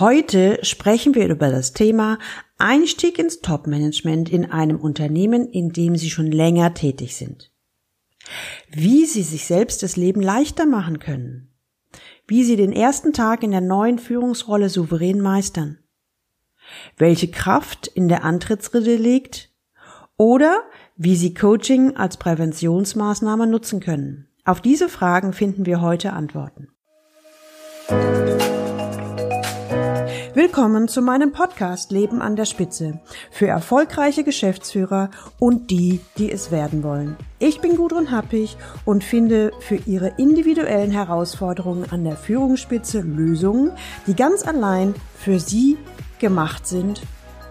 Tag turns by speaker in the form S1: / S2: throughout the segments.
S1: Heute sprechen wir über das Thema Einstieg ins Top-Management in einem Unternehmen, in dem Sie schon länger tätig sind. Wie Sie sich selbst das Leben leichter machen können. Wie Sie den ersten Tag in der neuen Führungsrolle souverän meistern. Welche Kraft in der Antrittsrede liegt. Oder wie Sie Coaching als Präventionsmaßnahme nutzen können. Auf diese Fragen finden wir heute Antworten. Willkommen zu meinem Podcast Leben an der Spitze für erfolgreiche Geschäftsführer und die, die es werden wollen. Ich bin Gudrun Happig und finde für Ihre individuellen Herausforderungen an der Führungsspitze Lösungen, die ganz allein für Sie gemacht sind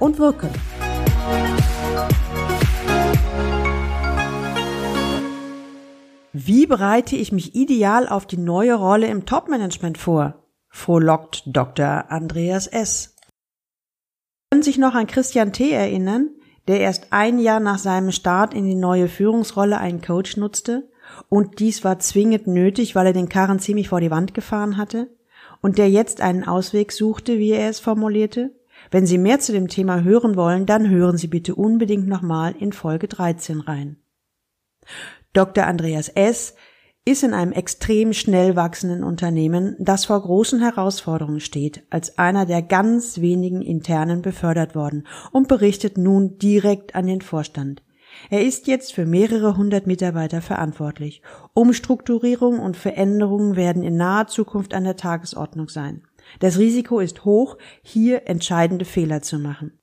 S1: und wirken. Wie bereite ich mich ideal auf die neue Rolle im Topmanagement vor? Frohlockt Dr. Andreas S. Können sich noch an Christian T. erinnern, der erst ein Jahr nach seinem Start in die neue Führungsrolle einen Coach nutzte? Und dies war zwingend nötig, weil er den Karren ziemlich vor die Wand gefahren hatte? Und der jetzt einen Ausweg suchte, wie er es formulierte? Wenn Sie mehr zu dem Thema hören wollen, dann hören Sie bitte unbedingt nochmal in Folge 13 rein. Dr. Andreas S ist in einem extrem schnell wachsenden Unternehmen, das vor großen Herausforderungen steht, als einer der ganz wenigen internen befördert worden und berichtet nun direkt an den Vorstand. Er ist jetzt für mehrere hundert Mitarbeiter verantwortlich. Umstrukturierung und Veränderungen werden in naher Zukunft an der Tagesordnung sein. Das Risiko ist hoch, hier entscheidende Fehler zu machen.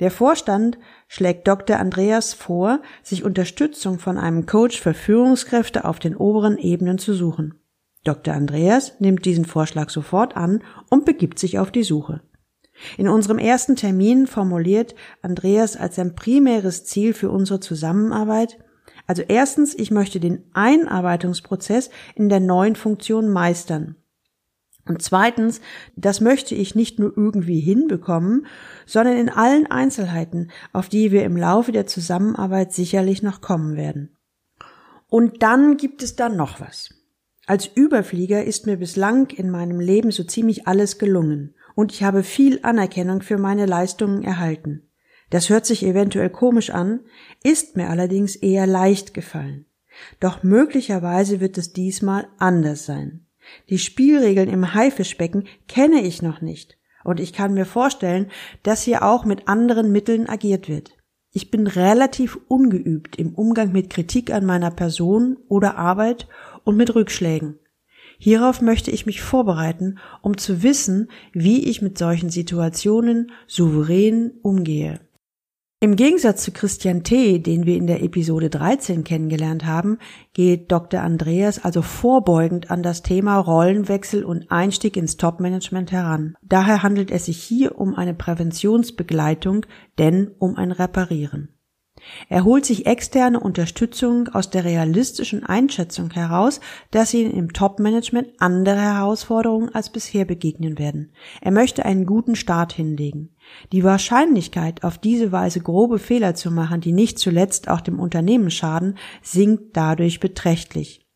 S1: Der Vorstand schlägt Dr. Andreas vor, sich Unterstützung von einem Coach für Führungskräfte auf den oberen Ebenen zu suchen. Dr. Andreas nimmt diesen Vorschlag sofort an und begibt sich auf die Suche. In unserem ersten Termin formuliert Andreas als sein primäres Ziel für unsere Zusammenarbeit, also erstens, ich möchte den Einarbeitungsprozess in der neuen Funktion meistern. Und zweitens, das möchte ich nicht nur irgendwie hinbekommen, sondern in allen Einzelheiten, auf die wir im Laufe der Zusammenarbeit sicherlich noch kommen werden. Und dann gibt es da noch was. Als Überflieger ist mir bislang in meinem Leben so ziemlich alles gelungen und ich habe viel Anerkennung für meine Leistungen erhalten. Das hört sich eventuell komisch an, ist mir allerdings eher leicht gefallen. Doch möglicherweise wird es diesmal anders sein. Die Spielregeln im Haifischbecken kenne ich noch nicht. Und ich kann mir vorstellen, dass hier auch mit anderen Mitteln agiert wird. Ich bin relativ ungeübt im Umgang mit Kritik an meiner Person oder Arbeit und mit Rückschlägen. Hierauf möchte ich mich vorbereiten, um zu wissen, wie ich mit solchen Situationen souverän umgehe. Im Gegensatz zu Christian T., den wir in der Episode 13 kennengelernt haben, geht Dr. Andreas also vorbeugend an das Thema Rollenwechsel und Einstieg ins Topmanagement heran. Daher handelt es sich hier um eine Präventionsbegleitung, denn um ein Reparieren. Er holt sich externe Unterstützung aus der realistischen Einschätzung heraus, dass ihnen im Top-Management andere Herausforderungen als bisher begegnen werden. Er möchte einen guten Start hinlegen. Die Wahrscheinlichkeit, auf diese Weise grobe Fehler zu machen, die nicht zuletzt auch dem Unternehmen schaden, sinkt dadurch beträchtlich.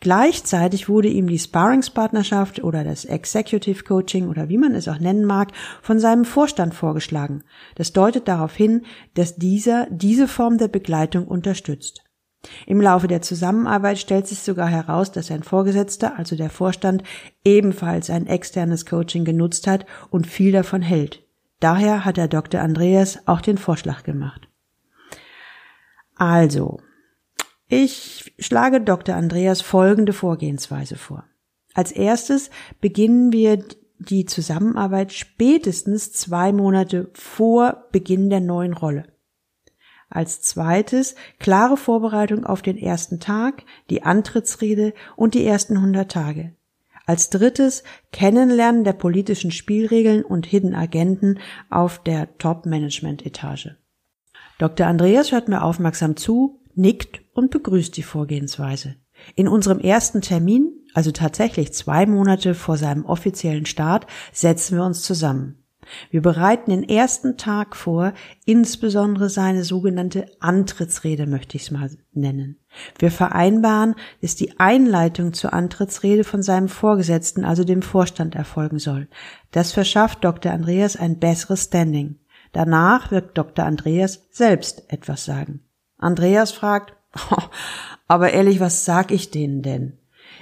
S1: Gleichzeitig wurde ihm die Sparringspartnerschaft oder das Executive Coaching oder wie man es auch nennen mag, von seinem Vorstand vorgeschlagen. Das deutet darauf hin, dass dieser diese Form der Begleitung unterstützt. Im Laufe der Zusammenarbeit stellt sich sogar heraus, dass sein Vorgesetzter, also der Vorstand, ebenfalls ein externes Coaching genutzt hat und viel davon hält. Daher hat der Dr. Andreas auch den Vorschlag gemacht. Also, ich schlage Dr. Andreas folgende Vorgehensweise vor. Als erstes beginnen wir die Zusammenarbeit spätestens zwei Monate vor Beginn der neuen Rolle. Als zweites klare Vorbereitung auf den ersten Tag, die Antrittsrede und die ersten 100 Tage. Als drittes Kennenlernen der politischen Spielregeln und Hidden Agenten auf der Top-Management-Etage. Dr. Andreas hört mir aufmerksam zu, nickt und begrüßt die Vorgehensweise. In unserem ersten Termin, also tatsächlich zwei Monate vor seinem offiziellen Start, setzen wir uns zusammen. Wir bereiten den ersten Tag vor, insbesondere seine sogenannte Antrittsrede möchte ich es mal nennen. Wir vereinbaren, dass die Einleitung zur Antrittsrede von seinem Vorgesetzten, also dem Vorstand, erfolgen soll. Das verschafft Dr. Andreas ein besseres Standing. Danach wird Dr. Andreas selbst etwas sagen. Andreas fragt, aber ehrlich, was sag ich denen denn?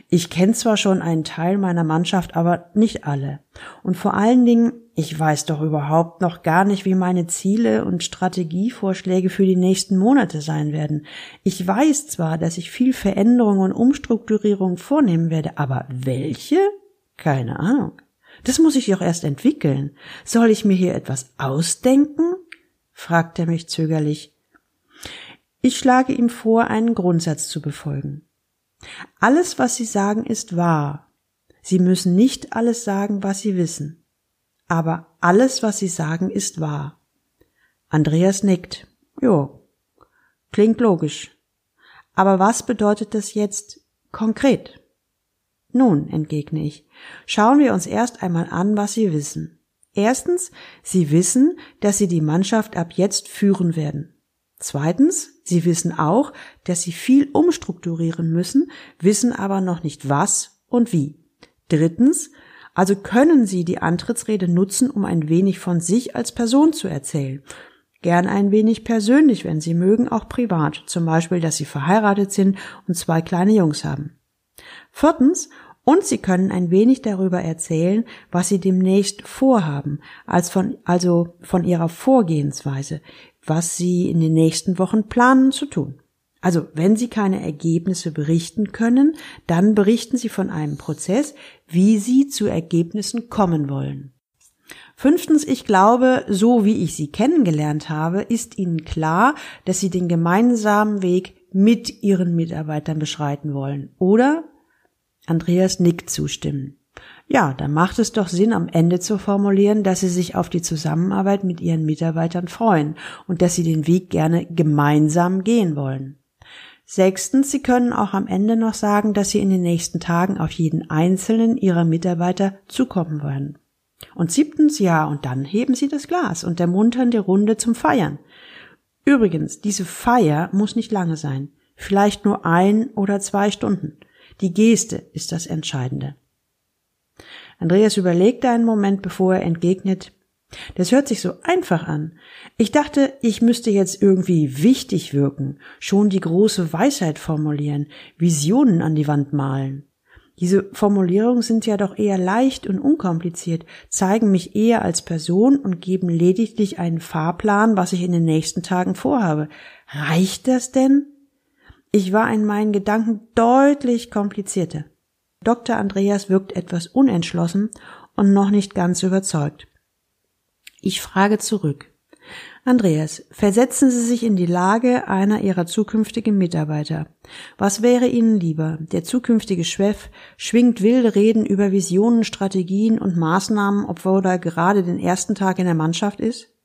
S1: Ich kenne zwar schon einen Teil meiner Mannschaft, aber nicht alle. Und vor allen Dingen, ich weiß doch überhaupt noch gar nicht, wie meine Ziele und Strategievorschläge für die nächsten Monate sein werden. Ich weiß zwar, dass ich viel Veränderung und Umstrukturierung vornehmen werde, aber welche? Keine Ahnung. Das muss ich doch erst entwickeln. Soll ich mir hier etwas ausdenken? fragt er mich zögerlich. Ich schlage ihm vor, einen Grundsatz zu befolgen. Alles, was Sie sagen, ist wahr. Sie müssen nicht alles sagen, was Sie wissen. Aber alles, was Sie sagen, ist wahr. Andreas nickt. Jo. Klingt logisch. Aber was bedeutet das jetzt konkret? Nun, entgegne ich, schauen wir uns erst einmal an, was Sie wissen. Erstens, Sie wissen, dass Sie die Mannschaft ab jetzt führen werden. Zweitens, Sie wissen auch, dass Sie viel umstrukturieren müssen, wissen aber noch nicht was und wie. Drittens, also können Sie die Antrittsrede nutzen, um ein wenig von sich als Person zu erzählen. Gern ein wenig persönlich, wenn Sie mögen, auch privat, zum Beispiel, dass Sie verheiratet sind und zwei kleine Jungs haben. Viertens, und Sie können ein wenig darüber erzählen, was Sie demnächst vorhaben, als von, also von Ihrer Vorgehensweise, was Sie in den nächsten Wochen planen zu tun. Also, wenn Sie keine Ergebnisse berichten können, dann berichten Sie von einem Prozess, wie Sie zu Ergebnissen kommen wollen. Fünftens, ich glaube, so wie ich Sie kennengelernt habe, ist Ihnen klar, dass Sie den gemeinsamen Weg mit Ihren Mitarbeitern beschreiten wollen. Oder? Andreas nickt zustimmen. Ja, dann macht es doch Sinn, am Ende zu formulieren, dass Sie sich auf die Zusammenarbeit mit Ihren Mitarbeitern freuen und dass Sie den Weg gerne gemeinsam gehen wollen. Sechstens, Sie können auch am Ende noch sagen, dass Sie in den nächsten Tagen auf jeden einzelnen Ihrer Mitarbeiter zukommen wollen. Und siebtens, ja, und dann heben Sie das Glas und ermuntern die Runde zum Feiern. Übrigens, diese Feier muss nicht lange sein, vielleicht nur ein oder zwei Stunden. Die Geste ist das Entscheidende. Andreas überlegt einen Moment, bevor er entgegnet, das hört sich so einfach an. Ich dachte, ich müsste jetzt irgendwie wichtig wirken, schon die große Weisheit formulieren, Visionen an die Wand malen. Diese Formulierungen sind ja doch eher leicht und unkompliziert, zeigen mich eher als Person und geben lediglich einen Fahrplan, was ich in den nächsten Tagen vorhabe. Reicht das denn? Ich war in meinen Gedanken deutlich komplizierter. Dr. Andreas wirkt etwas unentschlossen und noch nicht ganz überzeugt. Ich frage zurück. Andreas, versetzen Sie sich in die Lage einer Ihrer zukünftigen Mitarbeiter. Was wäre Ihnen lieber? Der zukünftige Chef schwingt wilde Reden über Visionen, Strategien und Maßnahmen, obwohl er gerade den ersten Tag in der Mannschaft ist?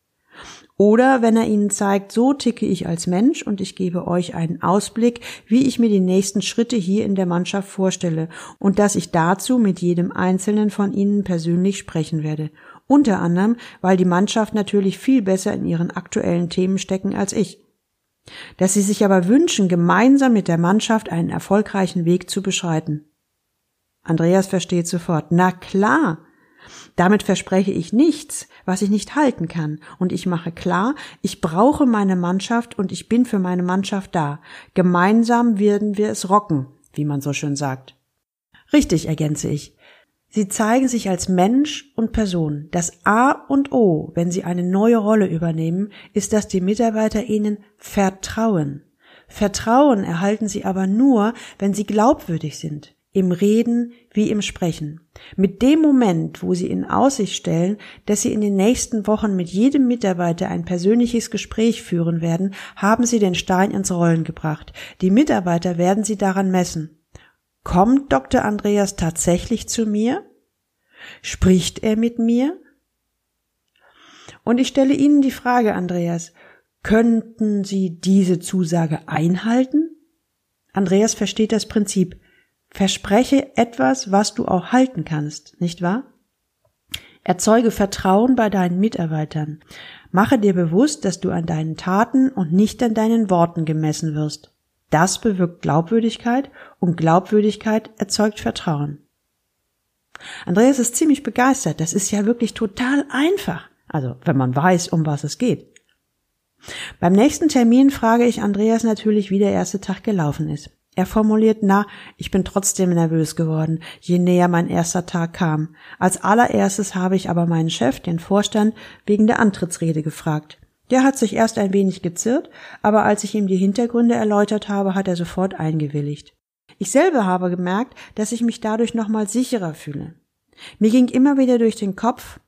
S1: Oder wenn er Ihnen zeigt, so ticke ich als Mensch und ich gebe euch einen Ausblick, wie ich mir die nächsten Schritte hier in der Mannschaft vorstelle und dass ich dazu mit jedem Einzelnen von Ihnen persönlich sprechen werde. Unter anderem, weil die Mannschaft natürlich viel besser in ihren aktuellen Themen stecken als ich. Dass sie sich aber wünschen, gemeinsam mit der Mannschaft einen erfolgreichen Weg zu beschreiten. Andreas versteht sofort. Na klar, damit verspreche ich nichts, was ich nicht halten kann, und ich mache klar, ich brauche meine Mannschaft und ich bin für meine Mannschaft da. Gemeinsam werden wir es rocken, wie man so schön sagt. Richtig, ergänze ich. Sie zeigen sich als Mensch und Person. Das A und O, wenn Sie eine neue Rolle übernehmen, ist, dass die Mitarbeiter Ihnen vertrauen. Vertrauen erhalten Sie aber nur, wenn Sie glaubwürdig sind im Reden wie im Sprechen. Mit dem Moment, wo Sie in Aussicht stellen, dass Sie in den nächsten Wochen mit jedem Mitarbeiter ein persönliches Gespräch führen werden, haben Sie den Stein ins Rollen gebracht. Die Mitarbeiter werden Sie daran messen. Kommt Dr. Andreas tatsächlich zu mir? Spricht er mit mir? Und ich stelle Ihnen die Frage, Andreas, könnten Sie diese Zusage einhalten? Andreas versteht das Prinzip. Verspreche etwas, was du auch halten kannst, nicht wahr? Erzeuge Vertrauen bei deinen Mitarbeitern. Mache dir bewusst, dass du an deinen Taten und nicht an deinen Worten gemessen wirst. Das bewirkt Glaubwürdigkeit und Glaubwürdigkeit erzeugt Vertrauen. Andreas ist ziemlich begeistert. Das ist ja wirklich total einfach. Also, wenn man weiß, um was es geht. Beim nächsten Termin frage ich Andreas natürlich, wie der erste Tag gelaufen ist. Er formuliert, na, ich bin trotzdem nervös geworden, je näher mein erster Tag kam. Als allererstes habe ich aber meinen Chef, den Vorstand, wegen der Antrittsrede gefragt. Der hat sich erst ein wenig gezirrt, aber als ich ihm die Hintergründe erläutert habe, hat er sofort eingewilligt. Ich selber habe gemerkt, dass ich mich dadurch nochmal sicherer fühle. Mir ging immer wieder durch den Kopf,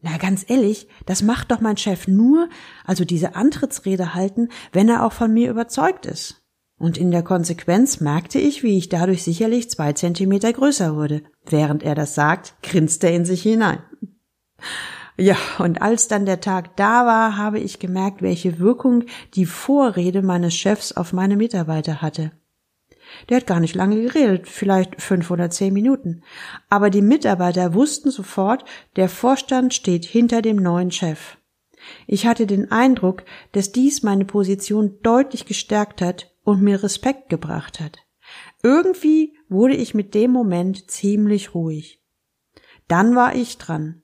S1: na ganz ehrlich, das macht doch mein Chef nur, also diese Antrittsrede halten, wenn er auch von mir überzeugt ist. Und in der Konsequenz merkte ich, wie ich dadurch sicherlich zwei Zentimeter größer wurde. Während er das sagt, grinst er in sich hinein. Ja, und als dann der Tag da war, habe ich gemerkt, welche Wirkung die Vorrede meines Chefs auf meine Mitarbeiter hatte. Der hat gar nicht lange geredet, vielleicht fünf oder zehn Minuten. Aber die Mitarbeiter wussten sofort, der Vorstand steht hinter dem neuen Chef. Ich hatte den Eindruck, dass dies meine Position deutlich gestärkt hat und mir Respekt gebracht hat. Irgendwie wurde ich mit dem Moment ziemlich ruhig. Dann war ich dran.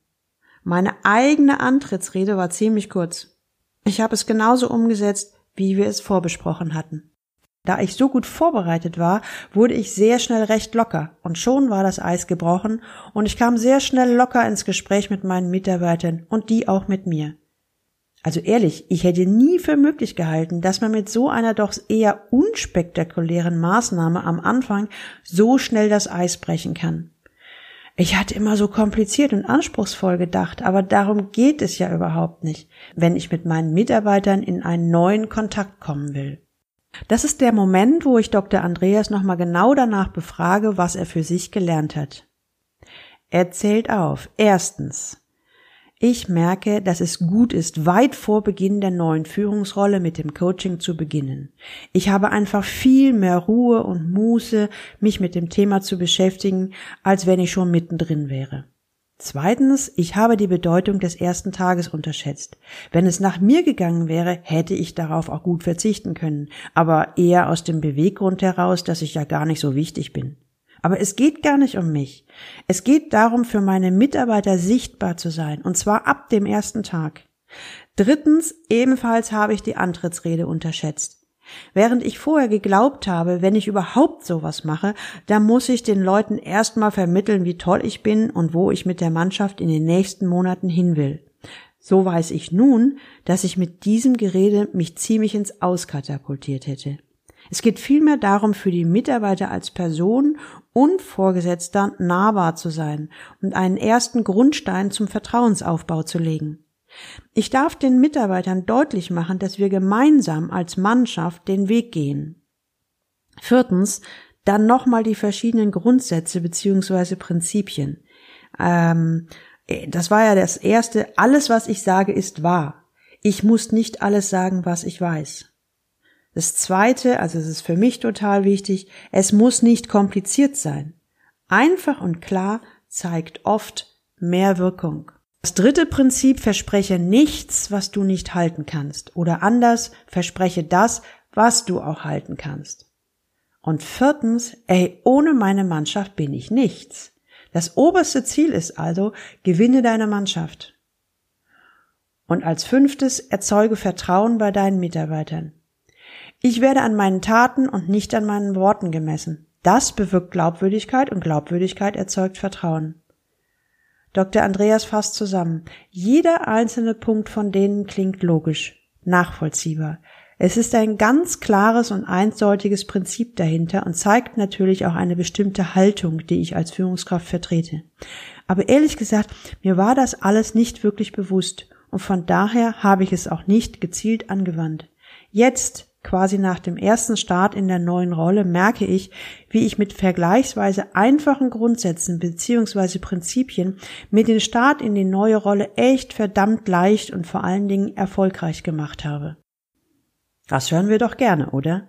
S1: Meine eigene Antrittsrede war ziemlich kurz. Ich habe es genauso umgesetzt, wie wir es vorbesprochen hatten. Da ich so gut vorbereitet war, wurde ich sehr schnell recht locker, und schon war das Eis gebrochen, und ich kam sehr schnell locker ins Gespräch mit meinen Mitarbeitern und die auch mit mir. Also ehrlich, ich hätte nie für möglich gehalten, dass man mit so einer doch eher unspektakulären Maßnahme am Anfang so schnell das Eis brechen kann. Ich hatte immer so kompliziert und anspruchsvoll gedacht, aber darum geht es ja überhaupt nicht, wenn ich mit meinen Mitarbeitern in einen neuen Kontakt kommen will. Das ist der Moment, wo ich Dr. Andreas nochmal genau danach befrage, was er für sich gelernt hat. Er zählt auf. Erstens. Ich merke, dass es gut ist, weit vor Beginn der neuen Führungsrolle mit dem Coaching zu beginnen. Ich habe einfach viel mehr Ruhe und Muße, mich mit dem Thema zu beschäftigen, als wenn ich schon mittendrin wäre. Zweitens, ich habe die Bedeutung des ersten Tages unterschätzt. Wenn es nach mir gegangen wäre, hätte ich darauf auch gut verzichten können, aber eher aus dem Beweggrund heraus, dass ich ja gar nicht so wichtig bin. Aber es geht gar nicht um mich. Es geht darum, für meine Mitarbeiter sichtbar zu sein, und zwar ab dem ersten Tag. Drittens, ebenfalls habe ich die Antrittsrede unterschätzt. Während ich vorher geglaubt habe, wenn ich überhaupt sowas mache, dann muss ich den Leuten erstmal vermitteln, wie toll ich bin und wo ich mit der Mannschaft in den nächsten Monaten hin will. So weiß ich nun, dass ich mit diesem Gerede mich ziemlich ins Auskatapultiert hätte. Es geht vielmehr darum, für die Mitarbeiter als Person und Vorgesetzter nahbar zu sein und einen ersten Grundstein zum Vertrauensaufbau zu legen. Ich darf den Mitarbeitern deutlich machen, dass wir gemeinsam als Mannschaft den Weg gehen. Viertens, dann nochmal die verschiedenen Grundsätze beziehungsweise Prinzipien. Ähm, das war ja das erste. Alles, was ich sage, ist wahr. Ich muss nicht alles sagen, was ich weiß. Das zweite, also es ist für mich total wichtig, es muss nicht kompliziert sein. Einfach und klar zeigt oft mehr Wirkung. Das dritte Prinzip verspreche nichts, was du nicht halten kannst. Oder anders, verspreche das, was du auch halten kannst. Und viertens, ey, ohne meine Mannschaft bin ich nichts. Das oberste Ziel ist also, gewinne deine Mannschaft. Und als fünftes, erzeuge Vertrauen bei deinen Mitarbeitern. Ich werde an meinen Taten und nicht an meinen Worten gemessen. Das bewirkt Glaubwürdigkeit und Glaubwürdigkeit erzeugt Vertrauen. Dr. Andreas fasst zusammen. Jeder einzelne Punkt von denen klingt logisch, nachvollziehbar. Es ist ein ganz klares und eindeutiges Prinzip dahinter und zeigt natürlich auch eine bestimmte Haltung, die ich als Führungskraft vertrete. Aber ehrlich gesagt, mir war das alles nicht wirklich bewusst und von daher habe ich es auch nicht gezielt angewandt. Jetzt, quasi nach dem ersten Start in der neuen Rolle merke ich, wie ich mit vergleichsweise einfachen Grundsätzen beziehungsweise Prinzipien mir den Start in die neue Rolle echt verdammt leicht und vor allen Dingen erfolgreich gemacht habe. Das hören wir doch gerne, oder?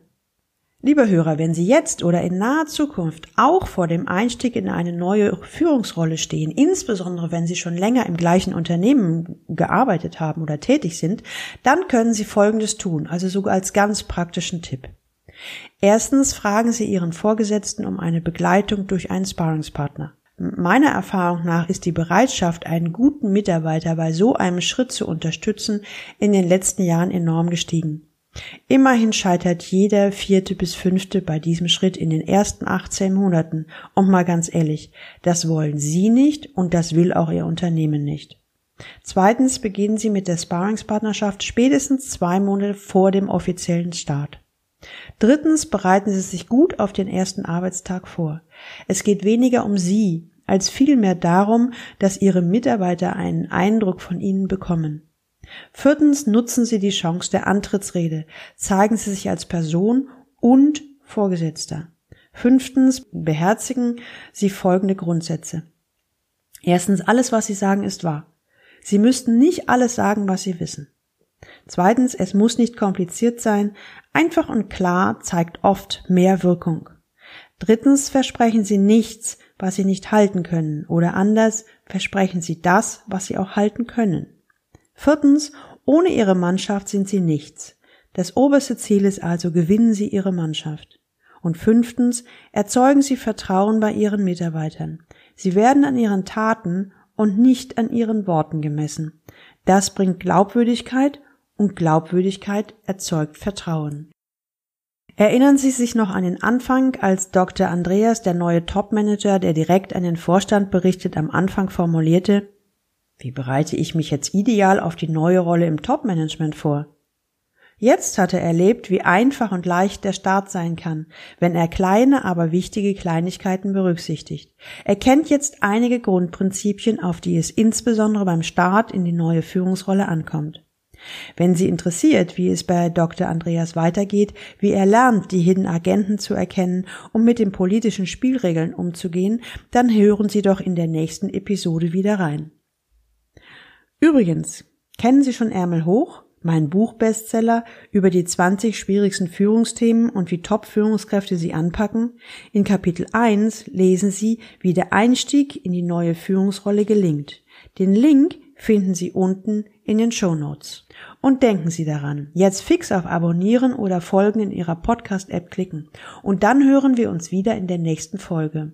S1: Lieber Hörer, wenn Sie jetzt oder in naher Zukunft auch vor dem Einstieg in eine neue Führungsrolle stehen, insbesondere wenn Sie schon länger im gleichen Unternehmen gearbeitet haben oder tätig sind, dann können Sie Folgendes tun, also sogar als ganz praktischen Tipp. Erstens fragen Sie Ihren Vorgesetzten um eine Begleitung durch einen Sparringspartner. Meiner Erfahrung nach ist die Bereitschaft, einen guten Mitarbeiter bei so einem Schritt zu unterstützen, in den letzten Jahren enorm gestiegen. Immerhin scheitert jeder vierte bis fünfte bei diesem Schritt in den ersten 18 Monaten. Und mal ganz ehrlich, das wollen Sie nicht und das will auch Ihr Unternehmen nicht. Zweitens beginnen Sie mit der Sparringspartnerschaft spätestens zwei Monate vor dem offiziellen Start. Drittens bereiten Sie sich gut auf den ersten Arbeitstag vor. Es geht weniger um Sie, als vielmehr darum, dass Ihre Mitarbeiter einen Eindruck von Ihnen bekommen. Viertens nutzen Sie die Chance der Antrittsrede, zeigen Sie sich als Person und Vorgesetzter. Fünftens beherzigen Sie folgende Grundsätze. Erstens, alles, was Sie sagen, ist wahr. Sie müssten nicht alles sagen, was Sie wissen. Zweitens, es muss nicht kompliziert sein. Einfach und klar zeigt oft mehr Wirkung. Drittens, versprechen Sie nichts, was Sie nicht halten können. Oder anders, versprechen Sie das, was Sie auch halten können. Viertens, ohne Ihre Mannschaft sind Sie nichts. Das oberste Ziel ist also, gewinnen Sie Ihre Mannschaft. Und fünftens, erzeugen Sie Vertrauen bei Ihren Mitarbeitern. Sie werden an Ihren Taten und nicht an Ihren Worten gemessen. Das bringt Glaubwürdigkeit und Glaubwürdigkeit erzeugt Vertrauen. Erinnern Sie sich noch an den Anfang, als Dr. Andreas, der neue Topmanager, der direkt an den Vorstand berichtet, am Anfang formulierte, wie bereite ich mich jetzt ideal auf die neue Rolle im Topmanagement vor? Jetzt hat er erlebt, wie einfach und leicht der Start sein kann, wenn er kleine, aber wichtige Kleinigkeiten berücksichtigt. Er kennt jetzt einige Grundprinzipien, auf die es insbesondere beim Start in die neue Führungsrolle ankommt. Wenn Sie interessiert, wie es bei Dr. Andreas weitergeht, wie er lernt, die Hidden Agenten zu erkennen und mit den politischen Spielregeln umzugehen, dann hören Sie doch in der nächsten Episode wieder rein. Übrigens, kennen Sie schon Ärmel hoch? Mein Buchbestseller über die 20 schwierigsten Führungsthemen und wie Top-Führungskräfte sie anpacken? In Kapitel 1 lesen Sie, wie der Einstieg in die neue Führungsrolle gelingt. Den Link finden Sie unten in den Show Notes. Und denken Sie daran, jetzt fix auf Abonnieren oder Folgen in Ihrer Podcast-App klicken. Und dann hören wir uns wieder in der nächsten Folge.